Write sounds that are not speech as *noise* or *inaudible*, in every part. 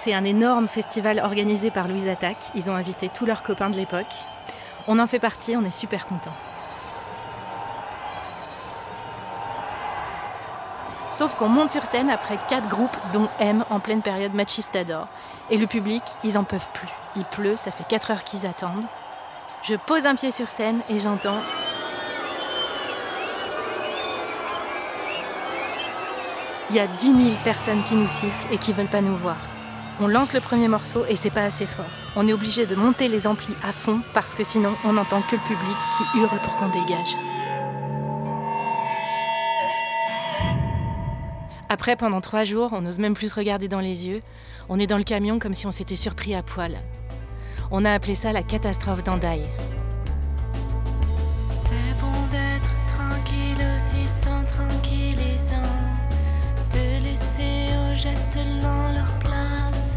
C'est un énorme festival organisé par Louise Attaque. Ils ont invité tous leurs copains de l'époque. On en fait partie, on est super contents. Sauf qu'on monte sur scène après quatre groupes, dont M en pleine période machistador. Et le public, ils en peuvent plus. Il pleut, ça fait 4 heures qu'ils attendent. Je pose un pied sur scène et j'entends. Il y a 10 000 personnes qui nous sifflent et qui veulent pas nous voir. On lance le premier morceau et c'est pas assez fort. On est obligé de monter les amplis à fond parce que sinon on n'entend que le public qui hurle pour qu'on dégage. Après, pendant trois jours, on n'ose même plus se regarder dans les yeux. On est dans le camion comme si on s'était surpris à poil. On a appelé ça la catastrophe d'Andaï. C'est bon d'être tranquille aussi sans tranquillisant, aux gestes lents leur place.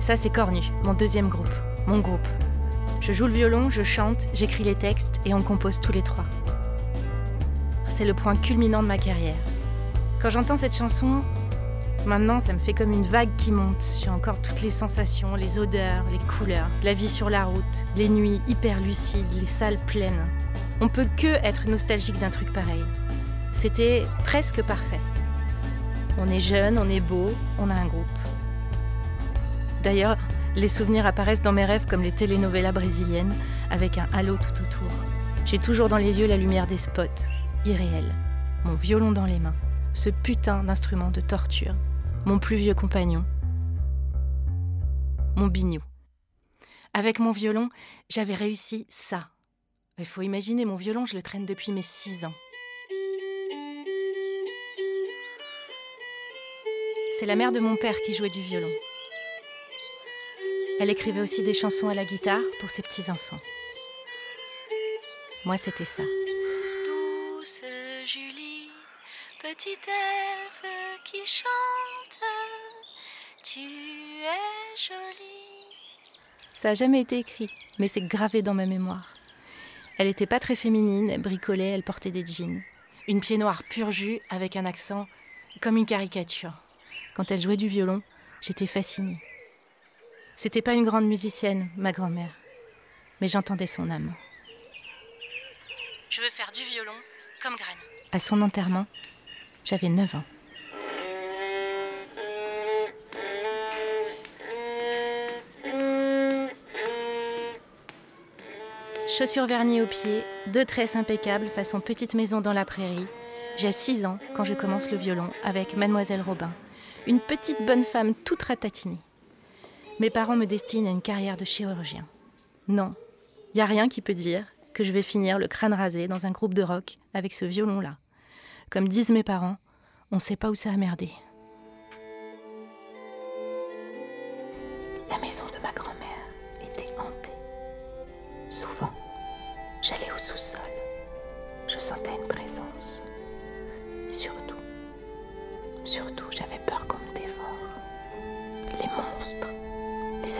Ça, c'est Cornu, mon deuxième groupe, mon groupe. Je joue le violon, je chante, j'écris les textes et on compose tous les trois. C'est le point culminant de ma carrière. Quand j'entends cette chanson, maintenant ça me fait comme une vague qui monte. J'ai encore toutes les sensations, les odeurs, les couleurs, la vie sur la route, les nuits hyper lucides, les salles pleines. On peut que être nostalgique d'un truc pareil. C'était presque parfait. On est jeune, on est beau, on a un groupe. D'ailleurs, les souvenirs apparaissent dans mes rêves comme les telenovelas brésiliennes, avec un halo tout autour. J'ai toujours dans les yeux la lumière des spots, irréel. Mon violon dans les mains, ce putain d'instrument de torture, mon plus vieux compagnon, mon bignou. Avec mon violon, j'avais réussi ça. Il faut imaginer, mon violon, je le traîne depuis mes 6 ans. C'est la mère de mon père qui jouait du violon. Elle écrivait aussi des chansons à la guitare pour ses petits-enfants. Moi, c'était ça. Douce Julie, petite elfe qui chante, tu es jolie. Ça n'a jamais été écrit, mais c'est gravé dans ma mémoire. Elle était pas très féminine, elle bricolait, elle portait des jeans. Une pied noire pur jus avec un accent comme une caricature. Quand elle jouait du violon, j'étais fascinée. C'était pas une grande musicienne, ma grand-mère, mais j'entendais son âme. Je veux faire du violon comme Graine. À son enterrement, j'avais 9 ans. Chaussures vernies aux pieds, deux tresses impeccables façon petite maison dans la prairie. J'ai 6 ans quand je commence le violon avec Mademoiselle Robin, une petite bonne femme toute ratatinée. Mes parents me destinent à une carrière de chirurgien. Non, il y a rien qui peut dire que je vais finir le crâne rasé dans un groupe de rock avec ce violon-là. Comme disent mes parents, on sait pas où ça a merdé. La maison de ma grand-mère était hantée. Souvent, j'allais au sous-sol. Je sentais une présence. Surtout,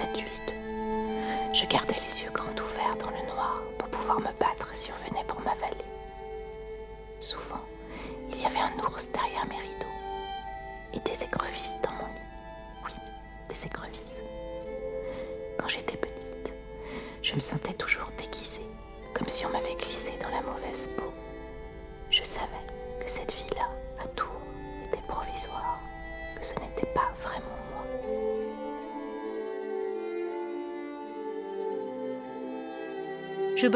adultes. Je gardais les yeux grands ouverts dans le noir pour pouvoir me battre si on venait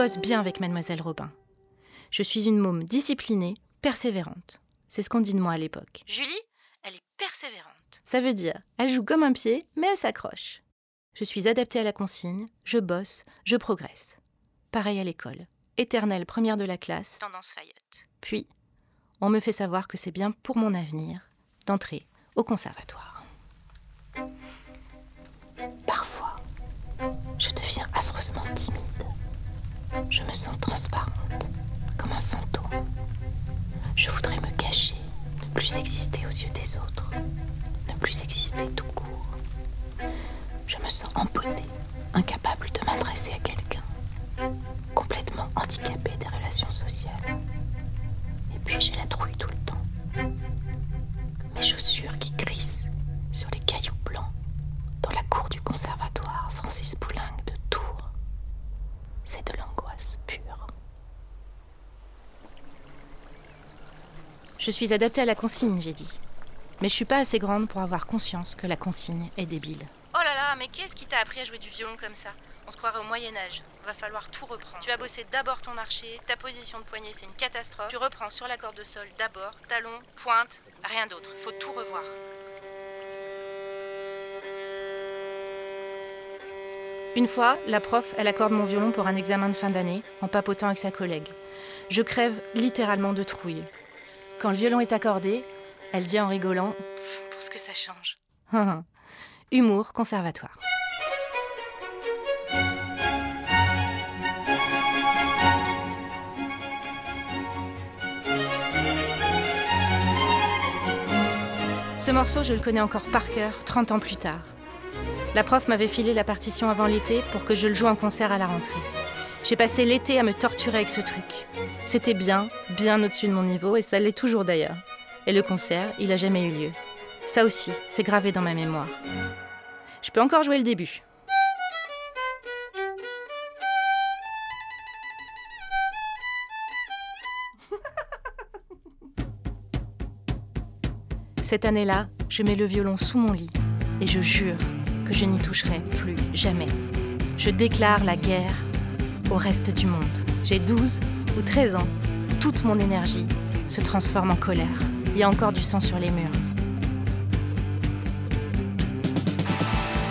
bosse bien avec Mademoiselle Robin. Je suis une môme disciplinée, persévérante. C'est ce qu'on dit de moi à l'époque. Julie, elle est persévérante. Ça veut dire, elle joue comme un pied, mais elle s'accroche. Je suis adaptée à la consigne, je bosse, je progresse. Pareil à l'école. Éternelle première de la classe. Tendance Fayette. Puis, on me fait savoir que c'est bien pour mon avenir d'entrer au conservatoire. Parfois, je deviens affreusement timide. Je me sens transparente, comme un fantôme. Je voudrais me cacher, ne plus exister aux yeux des autres, ne plus exister tout court. Je me sens empotée, incapable de m'adresser à quelqu'un, complètement handicapée des relations sociales. Et puis j'ai la trouille tout le temps. Mes chaussures qui crissent sur les cailloux blancs dans la cour du conservatoire Francis Poulenc de Tours. C'est de l'angoisse. Je suis adaptée à la consigne, j'ai dit. Mais je suis pas assez grande pour avoir conscience que la consigne est débile. Oh là là, mais qu'est-ce qui t'a appris à jouer du violon comme ça? On se croirait au Moyen Âge. Va falloir tout reprendre. Tu as bossé d'abord ton archer, ta position de poignet c'est une catastrophe. Tu reprends sur la corde de sol d'abord, talon, pointe, rien d'autre. Faut tout revoir. Une fois, la prof, elle accorde mon violon pour un examen de fin d'année, en papotant avec sa collègue. Je crève littéralement de trouille. Quand le violon est accordé, elle dit en rigolant Pour ce que ça change. *laughs* Humour conservatoire. Ce morceau, je le connais encore par cœur, 30 ans plus tard. La prof m'avait filé la partition avant l'été pour que je le joue en concert à la rentrée. J'ai passé l'été à me torturer avec ce truc. C'était bien, bien au-dessus de mon niveau, et ça l'est toujours d'ailleurs. Et le concert, il a jamais eu lieu. Ça aussi, c'est gravé dans ma mémoire. Je peux encore jouer le début. Cette année-là, je mets le violon sous mon lit et je jure je n'y toucherai plus jamais. Je déclare la guerre au reste du monde. J'ai 12 ou 13 ans. Toute mon énergie se transforme en colère. Il y a encore du sang sur les murs.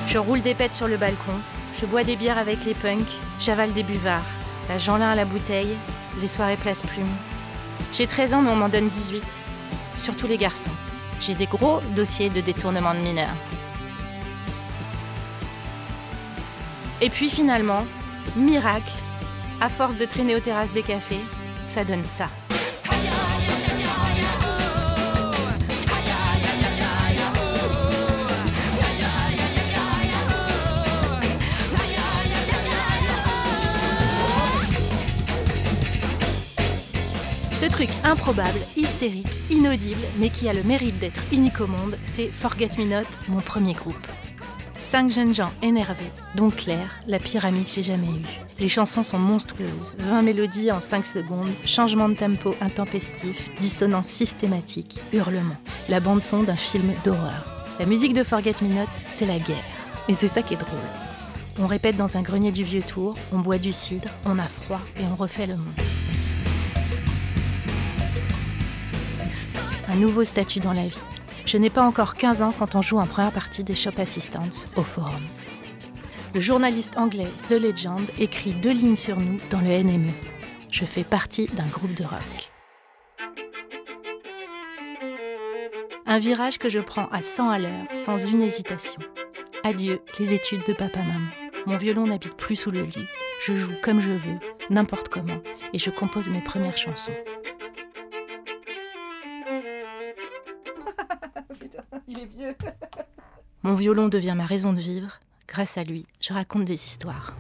Je roule des pètes sur le balcon, je bois des bières avec les punks, j'avale des buvards, la Jeanlin à la bouteille, les soirées place plume. J'ai 13 ans mais on m'en donne 18, surtout les garçons. J'ai des gros dossiers de détournement de mineurs. Et puis finalement, miracle, à force de traîner aux terrasses des cafés, ça donne ça. Ce truc improbable, hystérique, inaudible, mais qui a le mérite d'être unique au monde, c'est Forget Me Not, mon premier groupe. Cinq jeunes gens énervés, dont Claire, la pire amie que j'ai jamais eue. Les chansons sont monstrueuses, 20 mélodies en 5 secondes, changement de tempo intempestif, dissonance systématique, hurlements. La bande-son d'un film d'horreur. La musique de Forget Me Not, c'est la guerre. Et c'est ça qui est drôle. On répète dans un grenier du vieux tour, on boit du cidre, on a froid et on refait le monde. Un nouveau statut dans la vie. Je n'ai pas encore 15 ans quand on joue en première partie des Shop Assistants au Forum. Le journaliste anglais The Legend écrit deux lignes sur nous dans le NME. Je fais partie d'un groupe de rock. Un virage que je prends à 100 à l'heure, sans une hésitation. Adieu les études de papa-maman. Mon violon n'habite plus sous le lit. Je joue comme je veux, n'importe comment, et je compose mes premières chansons. *laughs* Mon violon devient ma raison de vivre. Grâce à lui, je raconte des histoires.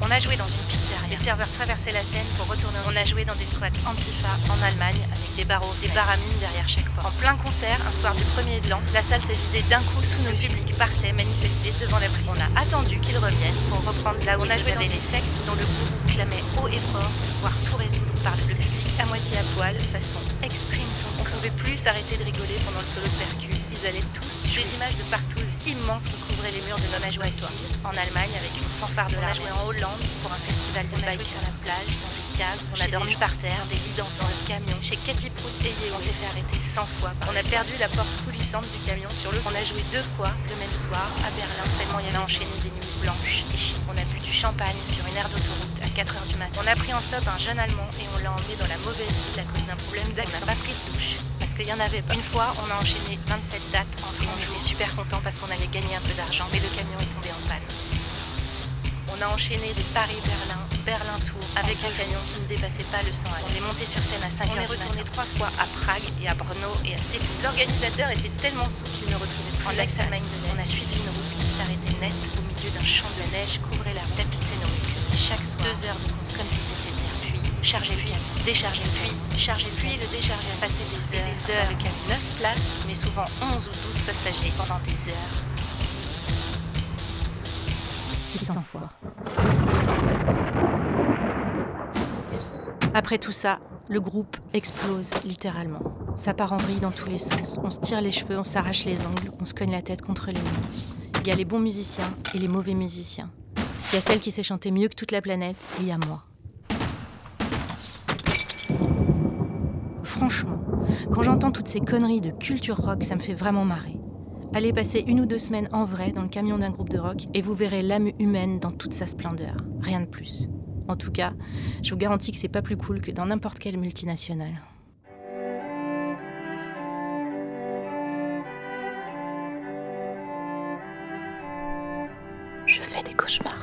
On a joué dans une pizzeria. Les serveurs traversaient la scène pour retourner. On a joué dans des squats Antifa en Allemagne avec des barreaux, des baramines derrière chaque porte. En plein concert, un soir du premier de l'an, la salle s'est vidée d'un coup sous nos publics partait manifester devant la prison. On a attendu qu'ils reviennent pour reprendre là où on a joué dans les sectes dont le gourou clamait haut et fort pouvoir tout résoudre par le, sexe. à moitié à poil, façon exprime ton. On pouvait plus s'arrêter de rigoler pendant le solo de percu. Ils allaient tous. Des images de partous immenses recouvraient les murs de notre joie en Allemagne avec une fanfare de la joué en Hollande pour un festival de bike sur la plage, dans des caves. On a dormi par terre, des lits d'enfants, le camion. Chez Katy Prout et Yéo, on s'est fait arrêter 100 fois. On a perdu la porte coulissante du camion sur le. On a joué deux fois le même soir à Berlin, tellement il y avait enchaîné des nuits blanches et chic. On a bu du champagne sur une aire d'autoroute à 4h du matin. On a pris en stop un jeune Allemand et on l'a emmené dans la mauvaise ville à cause d'un problème d'accent. On n'a pas pris de douche qu'il y en avait pas. Une fois, on a enchaîné 27 dates en 30 On était super contents parce qu'on allait gagner un peu d'argent, mais le camion est tombé en panne. On a enchaîné des Paris-Berlin, Berlin-Tours, avec un camion qui ne dépassait pas le 100 On est monté sur scène à 5 On est retourné trois fois à Prague et à Brno et à Teplice. L'organisateur était tellement sous qu'il ne retrouvait plus. En Lax-Allemagne de l'Est, on a suivi une route qui s'arrêtait net au milieu d'un champ de neige, couvrait la tapissait nos. Chaque soir, deux heures de concert, comme si c'était le dernier. Charger puis, décharger puis, charger puis, le décharger. Passer des heures, des heures, camion 9 places, mais souvent 11 ou 12 passagers pendant des heures. 600 fois. Après tout ça, le groupe explose littéralement. Ça part en vrille dans tous les sens. On se tire les cheveux, on s'arrache les ongles, on se cogne la tête contre les murs. Il y a les bons musiciens et les mauvais musiciens. Il y a celle qui sait chanter mieux que toute la planète et il y a moi. Franchement, quand j'entends toutes ces conneries de culture rock, ça me fait vraiment marrer. Allez passer une ou deux semaines en vrai dans le camion d'un groupe de rock et vous verrez l'âme humaine dans toute sa splendeur. Rien de plus. En tout cas, je vous garantis que c'est pas plus cool que dans n'importe quelle multinationale. Je fais des cauchemars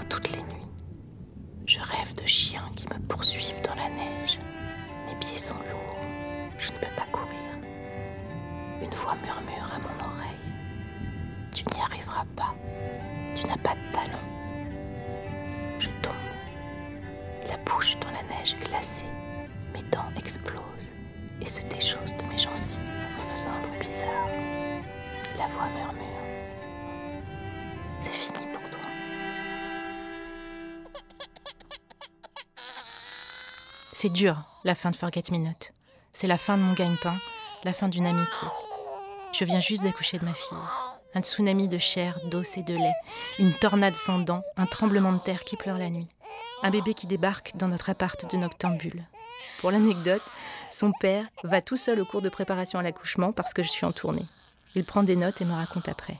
C'est dur, la fin de Forget Me Not. C'est la fin de mon gagne-pain, la fin d'une amitié. Je viens juste d'accoucher de ma fille. Un tsunami de chair, d'os et de lait, une tornade sans dents, un tremblement de terre qui pleure la nuit. Un bébé qui débarque dans notre appart de noctambule. Pour l'anecdote, son père va tout seul au cours de préparation à l'accouchement parce que je suis en tournée. Il prend des notes et me raconte après.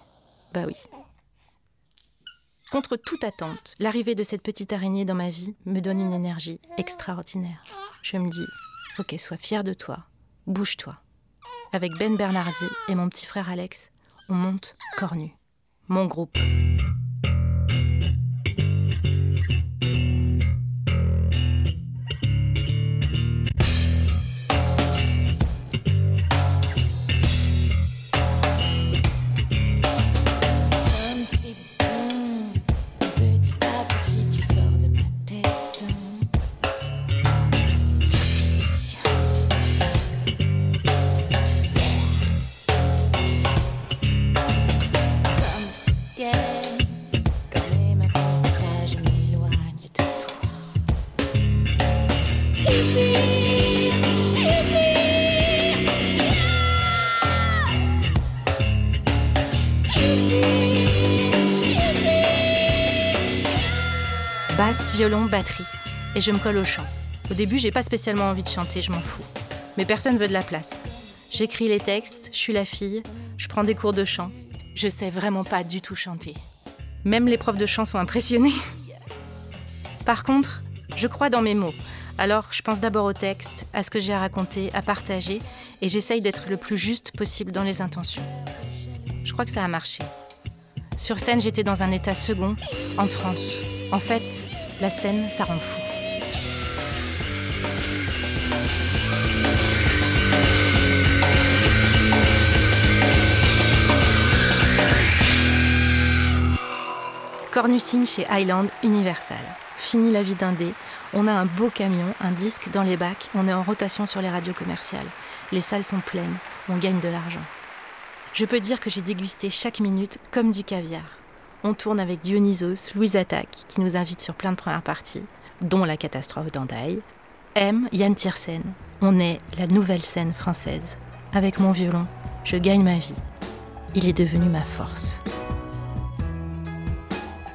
Bah oui. Contre toute attente, l'arrivée de cette petite araignée dans ma vie me donne une énergie extraordinaire. Je me dis, faut qu'elle soit fière de toi. Bouge-toi. Avec Ben Bernardi et mon petit frère Alex, on monte Cornu. Mon groupe. Violon, batterie. Et je me colle au chant. Au début, j'ai pas spécialement envie de chanter, je m'en fous. Mais personne veut de la place. J'écris les textes, je suis la fille, je prends des cours de chant. Je sais vraiment pas du tout chanter. Même les profs de chant sont impressionnés. Par contre, je crois dans mes mots. Alors, je pense d'abord au texte, à ce que j'ai à raconter, à partager, et j'essaye d'être le plus juste possible dans les intentions. Je crois que ça a marché. Sur scène, j'étais dans un état second, en transe. En fait, la scène, ça rend fou. Cornu signe chez Highland Universal. Fini la vie d'indé. On a un beau camion, un disque dans les bacs. On est en rotation sur les radios commerciales. Les salles sont pleines. On gagne de l'argent. Je peux dire que j'ai dégusté chaque minute comme du caviar. On tourne avec Dionysos, Louise Attaque, qui nous invite sur plein de premières parties, dont La catastrophe d'Andaï. M, Yann Tiersen. On est la nouvelle scène française. Avec mon violon, je gagne ma vie. Il est devenu ma force.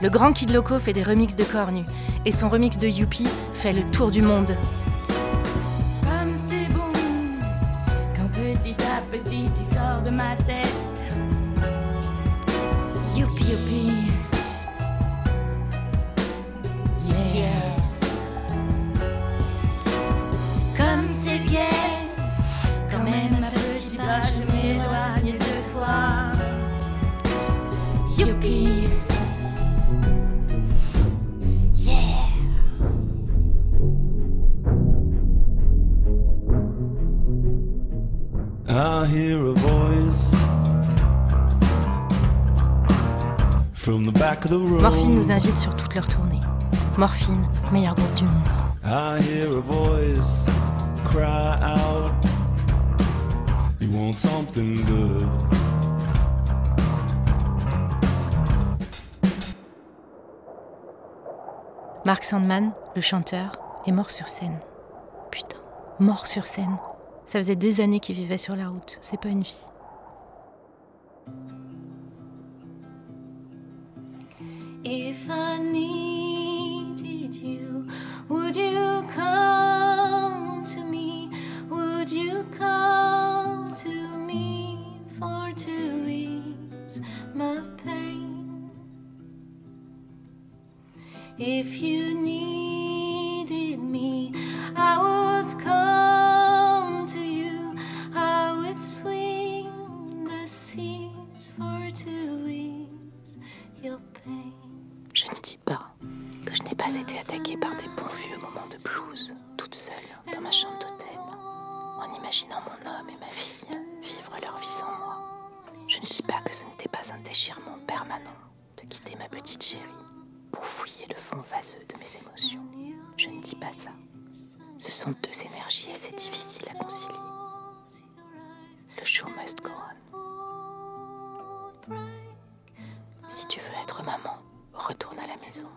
Le grand Kid Loco fait des remixes de Cornu, et son remix de Youpi fait le tour du monde. Comme c'est bon, quand petit à petit tu sors de ma tête. Hear a voice from the back of the room. Morphine nous invite sur toutes leurs tournées. Morphine, meilleur groupe du monde. I hear a voice cry out. You want something good? Mark Sandman, le chanteur, est mort sur scène. Putain, mort sur scène. Ça faisait des années qu'il vivait sur la route, c'est pas une vie. If I needed you, would you come to me? Would you come to me for to my pain? If you needed chérie pour fouiller le fond vaseux de mes émotions. Je ne dis pas ça. Ce sont deux énergies assez difficiles à concilier. Le show must go on. Si tu veux être maman, retourne à la maison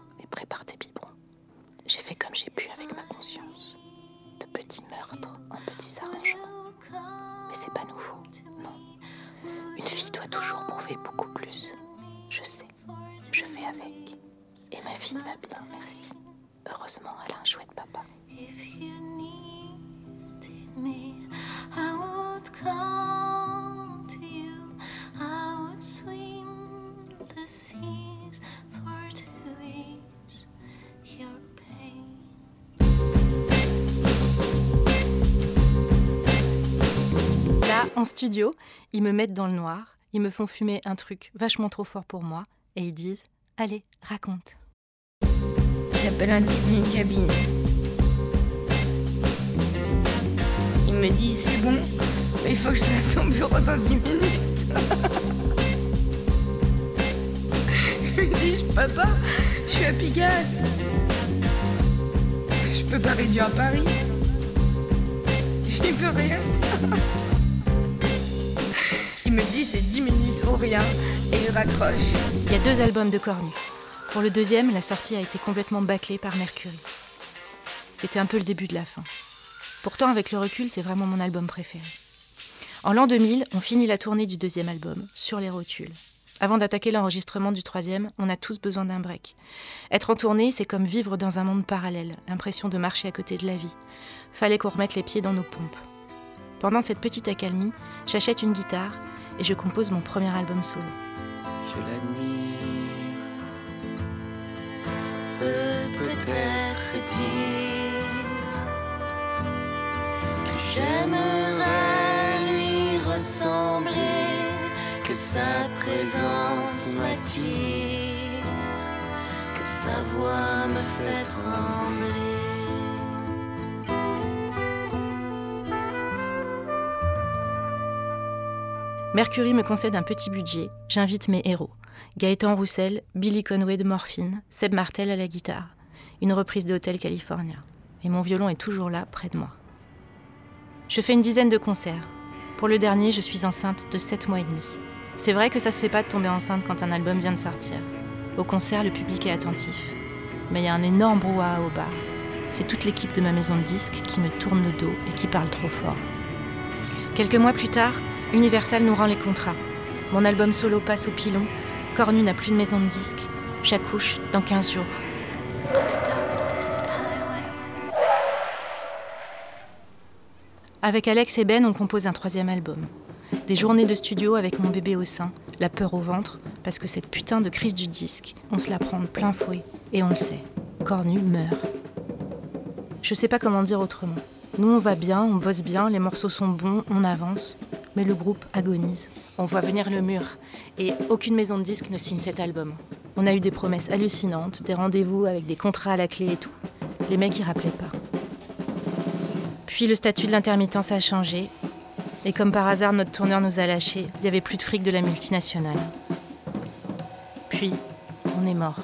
en studio, ils me mettent dans le noir, ils me font fumer un truc vachement trop fort pour moi, et ils disent Allez, raconte. J'appelle un type d'une cabine. Il me dit c'est bon, mais il faut que je sois à son bureau dans 10 minutes. *laughs* je lui dis pas, je suis à Pigalle. Je peux pas réduire Paris. J'y peux rien. *laughs* me dit c'est 10 minutes ou rien et il raccroche. Il y a deux albums de Cornu. Pour le deuxième, la sortie a été complètement bâclée par Mercury. C'était un peu le début de la fin. Pourtant, avec le recul, c'est vraiment mon album préféré. En l'an 2000, on finit la tournée du deuxième album, sur les rotules. Avant d'attaquer l'enregistrement du troisième, on a tous besoin d'un break. Être en tournée, c'est comme vivre dans un monde parallèle, l'impression de marcher à côté de la vie. Fallait qu'on remette les pieds dans nos pompes. Pendant cette petite accalmie, j'achète une guitare et je compose mon premier album solo. Je l'admire. Peut peut-être dire que j'aimerais lui ressembler, que sa présence m'attire, que sa voix me fait trembler. Mercury me concède un petit budget, j'invite mes héros. Gaëtan Roussel, Billy Conway de Morphine, Seb Martel à la guitare. Une reprise de Hotel California. Et mon violon est toujours là, près de moi. Je fais une dizaine de concerts. Pour le dernier, je suis enceinte de 7 mois et demi. C'est vrai que ça se fait pas de tomber enceinte quand un album vient de sortir. Au concert, le public est attentif. Mais il y a un énorme brouhaha au bar. C'est toute l'équipe de ma maison de disques qui me tourne le dos et qui parle trop fort. Quelques mois plus tard, Universal nous rend les contrats. Mon album solo passe au pilon. Cornu n'a plus de maison de disques. J'accouche dans 15 jours. Avec Alex et Ben, on compose un troisième album. Des journées de studio avec mon bébé au sein, la peur au ventre, parce que cette putain de crise du disque, on se la prend de plein fouet. Et on le sait, Cornu meurt. Je sais pas comment dire autrement. Nous, on va bien, on bosse bien, les morceaux sont bons, on avance, mais le groupe agonise. On voit venir le mur, et aucune maison de disques ne signe cet album. On a eu des promesses hallucinantes, des rendez-vous avec des contrats à la clé et tout. Les mecs, ils rappelaient pas. Puis le statut de l'intermittence a changé, et comme par hasard, notre tourneur nous a lâchés. Il y avait plus de fric de la multinationale. Puis, on est mort.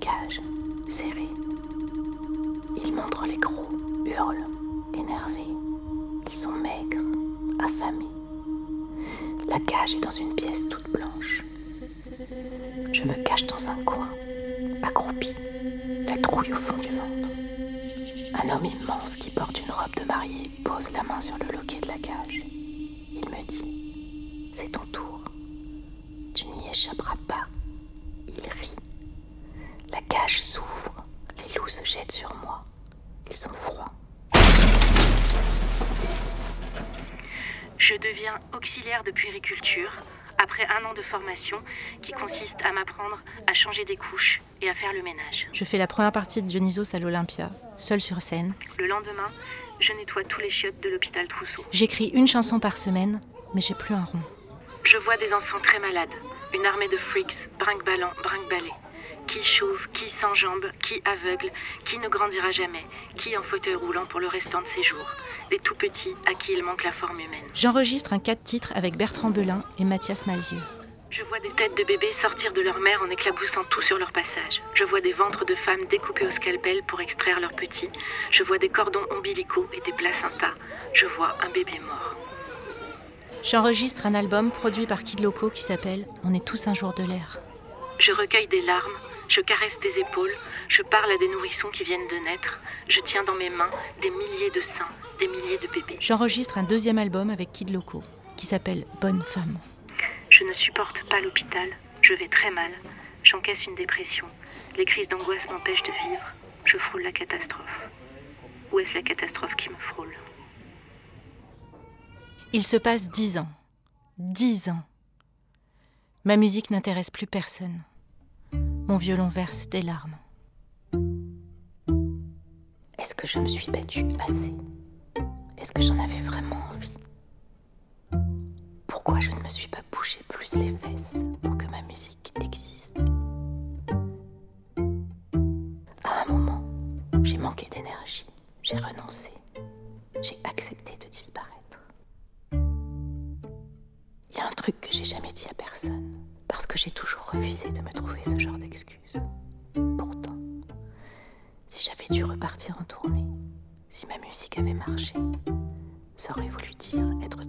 Cage, serrés. Ils montrent les gros, hurlent, énervés. Ils sont maigres, affamés. La cage est dans une pièce toute blanche. Je me cache dans un coin, accroupi, la trouille au fond du ventre. Un homme immense qui porte une robe de mariée pose la main sur le loquet de la cage. Il me dit C'est ton tour. Tu n'y échapperas pas. La cage s'ouvre. Les loups se jettent sur moi. Ils sont froids. Je deviens auxiliaire de puériculture après un an de formation qui consiste à m'apprendre à changer des couches et à faire le ménage. Je fais la première partie de Dionysos à l'Olympia, seule sur scène. Le lendemain, je nettoie tous les chiottes de l'hôpital Trousseau. J'écris une chanson par semaine, mais j'ai plus un rond. Je vois des enfants très malades, une armée de freaks, brinque-ballant, brinque-ballet. Qui chauve, qui sans jambes, qui aveugle, qui ne grandira jamais, qui en fauteuil roulant pour le restant de ses jours. Des tout petits à qui il manque la forme humaine. J'enregistre un 4 titres avec Bertrand Belin et Mathias Malzieu. Je vois des têtes de bébés sortir de leur mère en éclaboussant tout sur leur passage. Je vois des ventres de femmes découpés au scalpel pour extraire leurs petits. Je vois des cordons ombilicaux et des placentas. Je vois un bébé mort. J'enregistre un album produit par Kid Loco qui s'appelle On est tous un jour de l'air. Je recueille des larmes, je caresse des épaules, je parle à des nourrissons qui viennent de naître, je tiens dans mes mains des milliers de seins, des milliers de bébés. J'enregistre un deuxième album avec Kid Loco qui s'appelle Bonne femme. Je ne supporte pas l'hôpital, je vais très mal, j'encaisse une dépression, les crises d'angoisse m'empêchent de vivre, je frôle la catastrophe. Ou est-ce la catastrophe qui me frôle? Il se passe dix ans. Dix ans. Ma musique n'intéresse plus personne. Mon violon verse des larmes. Est-ce que je me suis battue assez? Est-ce que j'en avais vraiment envie? Pourquoi je ne me suis pas bouché plus les fesses pour que ma musique existe? À un moment, j'ai manqué d'énergie, j'ai renoncé, j'ai accepté de disparaître. Il y a un truc que j'ai jamais dit à personne, j'ai toujours refusé de me trouver ce genre d'excuses. Pourtant, si j'avais dû repartir en tournée, si ma musique avait marché, ça aurait voulu dire être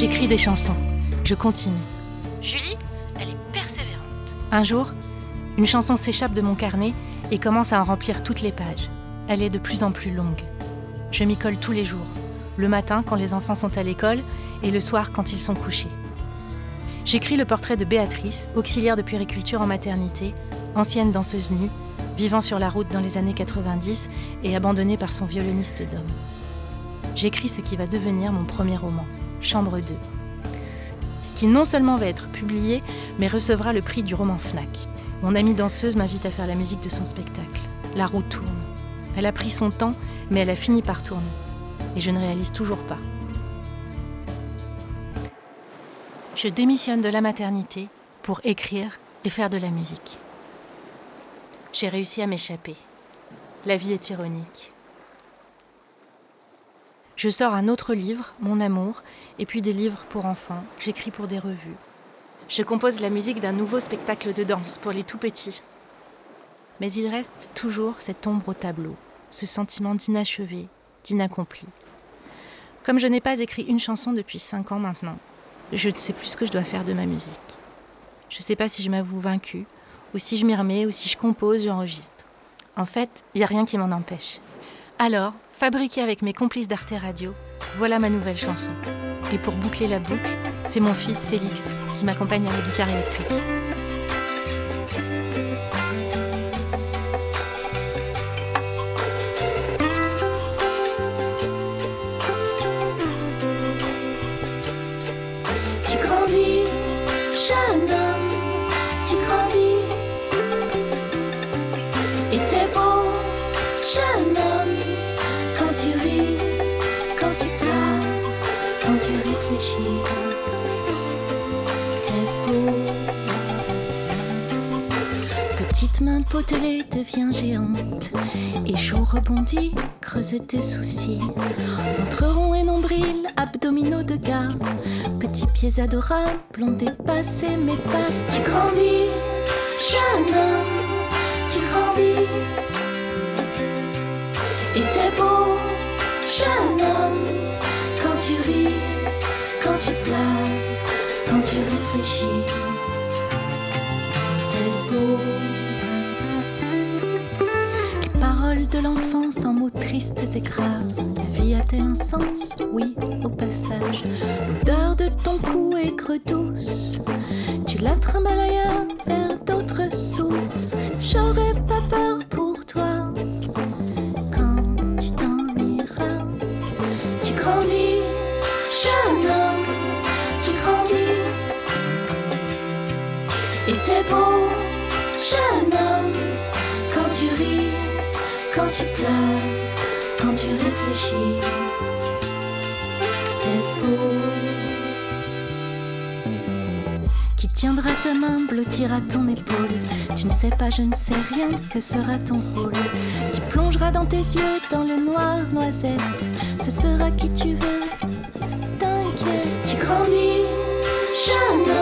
J'écris des chansons. Je continue. Julie, elle est persévérante. Un jour, une chanson s'échappe de mon carnet et commence à en remplir toutes les pages. Elle est de plus en plus longue. Je m'y colle tous les jours. Le matin quand les enfants sont à l'école et le soir quand ils sont couchés. J'écris le portrait de Béatrice, auxiliaire de puériculture en maternité, ancienne danseuse nue, vivant sur la route dans les années 90 et abandonnée par son violoniste d'homme. J'écris ce qui va devenir mon premier roman, Chambre 2, qui non seulement va être publié, mais recevra le prix du roman FNAC. Mon amie danseuse m'invite à faire la musique de son spectacle. La roue tourne. Elle a pris son temps, mais elle a fini par tourner. Et je ne réalise toujours pas. Je démissionne de la maternité pour écrire et faire de la musique. J'ai réussi à m'échapper. La vie est ironique. Je sors un autre livre, Mon amour, et puis des livres pour enfants. J'écris pour des revues. Je compose la musique d'un nouveau spectacle de danse pour les tout petits. Mais il reste toujours cette ombre au tableau, ce sentiment d'inachevé, d'inaccompli. Comme je n'ai pas écrit une chanson depuis cinq ans maintenant, je ne sais plus ce que je dois faire de ma musique. Je sais pas si je m'avoue vaincue, ou si je m'y remets, ou si je compose, j'enregistre. En fait, il n'y a rien qui m'en empêche. Alors, fabriquée avec mes complices d'Arte Radio, voilà ma nouvelle chanson. Et pour boucler la boucle, c'est mon fils Félix qui m'accompagne à la guitare électrique. Devient géante. Et chaud rebondit, creuse tes soucis. Ventre rond et nombril, abdominaux de gars. Petits pieds adorables ont dépassé mes pas. Tu grandis, jeune homme, tu grandis. Et t'es beau, jeune homme, quand tu ris, quand tu pleures, quand tu réfléchis. Tristes et graves. La vie a-t-elle un sens? Oui, au passage. L'odeur de ton cou aigre douce. Tu la trimbales ailleurs vers d'autres sources. J'aurais pas peur tu réfléchis. T'es beau. Qui tiendra ta main, blottira ton épaule. Tu ne sais pas, je ne sais rien, que sera ton rôle. Qui plongera dans tes yeux, dans le noir noisette. Ce sera qui tu veux, t'inquiète. Tu grandis, jeune